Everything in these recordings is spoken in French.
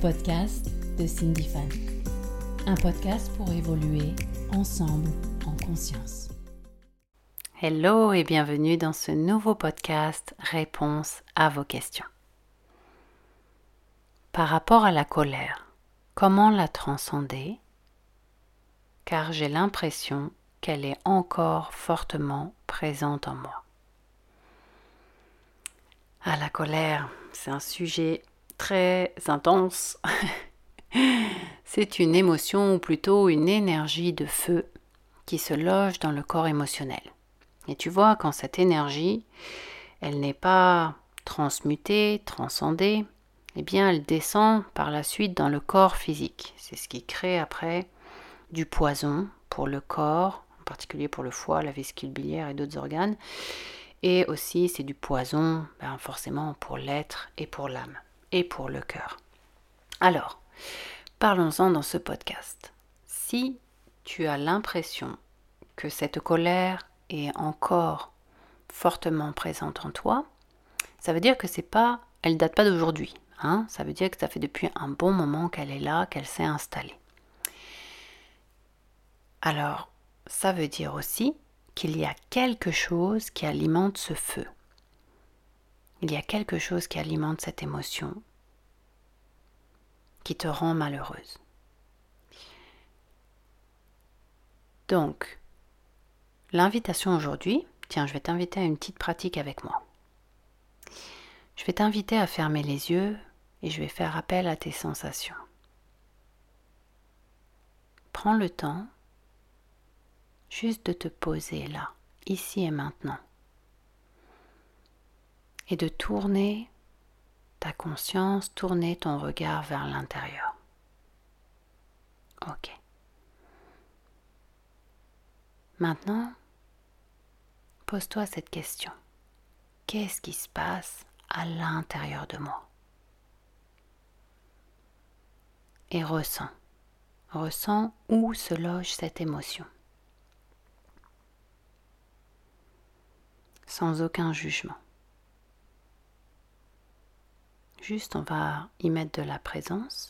podcasts de Cindy Fan. Un podcast pour évoluer ensemble en conscience. Hello et bienvenue dans ce nouveau podcast Réponse à vos questions. Par rapport à la colère, comment la transcender? Car j'ai l'impression qu'elle est encore fortement présente en moi. À la colère, c'est un sujet très intense. c'est une émotion ou plutôt une énergie de feu qui se loge dans le corps émotionnel. Et tu vois, quand cette énergie, elle n'est pas transmutée, transcendée, eh bien elle descend par la suite dans le corps physique. C'est ce qui crée après du poison pour le corps, en particulier pour le foie, la vésicule biliaire et d'autres organes. Et aussi c'est du poison, ben, forcément pour l'être et pour l'âme et pour le cœur. Alors, parlons-en dans ce podcast. Si tu as l'impression que cette colère est encore fortement présente en toi, ça veut dire que c'est pas, elle date pas d'aujourd'hui. Hein ça veut dire que ça fait depuis un bon moment qu'elle est là, qu'elle s'est installée. Alors, ça veut dire aussi qu'il y a quelque chose qui alimente ce feu. Il y a quelque chose qui alimente cette émotion qui te rend malheureuse. Donc, l'invitation aujourd'hui, tiens, je vais t'inviter à une petite pratique avec moi. Je vais t'inviter à fermer les yeux et je vais faire appel à tes sensations. Prends le temps juste de te poser là, ici et maintenant et de tourner ta conscience, tourner ton regard vers l'intérieur. Ok. Maintenant, pose-toi cette question. Qu'est-ce qui se passe à l'intérieur de moi? Et ressens. Ressens où se loge cette émotion. Sans aucun jugement. Juste, on va y mettre de la présence.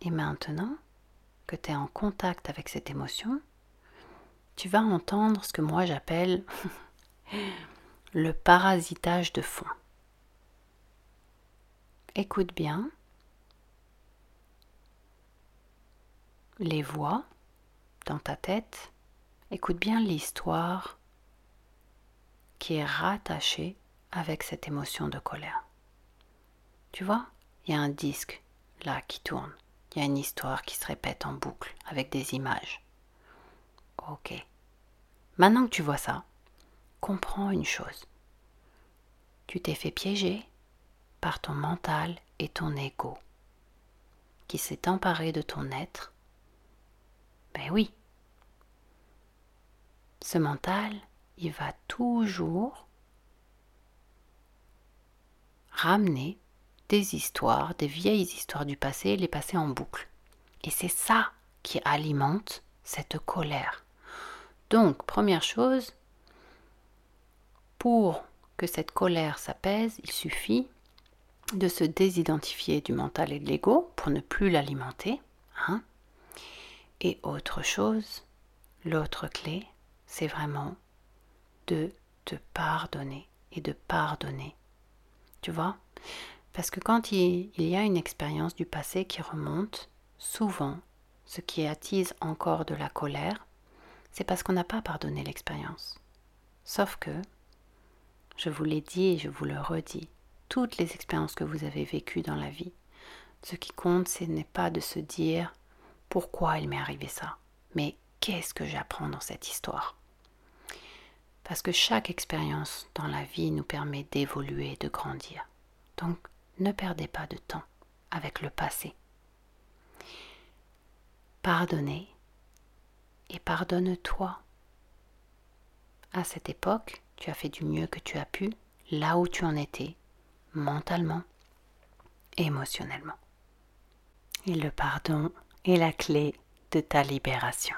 Et maintenant que tu es en contact avec cette émotion, tu vas entendre ce que moi j'appelle le parasitage de fond. Écoute bien les voix dans ta tête. Écoute bien l'histoire qui est rattachée avec cette émotion de colère. Tu vois, il y a un disque là qui tourne. Il y a une histoire qui se répète en boucle avec des images. Ok. Maintenant que tu vois ça, comprends une chose. Tu t'es fait piéger par ton mental et ton ego qui s'est emparé de ton être. Ben oui. Ce mental, il va toujours ramener des histoires, des vieilles histoires du passé, les passer en boucle. Et c'est ça qui alimente cette colère. Donc, première chose, pour que cette colère s'apaise, il suffit de se désidentifier du mental et de l'ego pour ne plus l'alimenter. Hein. Et autre chose, l'autre clé, c'est vraiment de te pardonner et de pardonner. Tu vois? Parce que quand il, y a une expérience du passé qui remonte, souvent, ce qui attise encore de la colère, c'est parce qu'on n'a pas pardonné l'expérience. Sauf que, je vous l'ai dit et je vous le redis, toutes les expériences que vous avez vécues dans la vie, ce qui compte, ce n'est pas de se dire pourquoi il m'est arrivé ça, mais qu'est-ce que j'apprends dans cette histoire? Parce que chaque expérience dans la vie nous permet d'évoluer, de grandir. Donc, ne perdez pas de temps avec le passé. Pardonnez et pardonne-toi. À cette époque, tu as fait du mieux que tu as pu, là où tu en étais, mentalement, émotionnellement. Et le pardon est la clé de ta libération.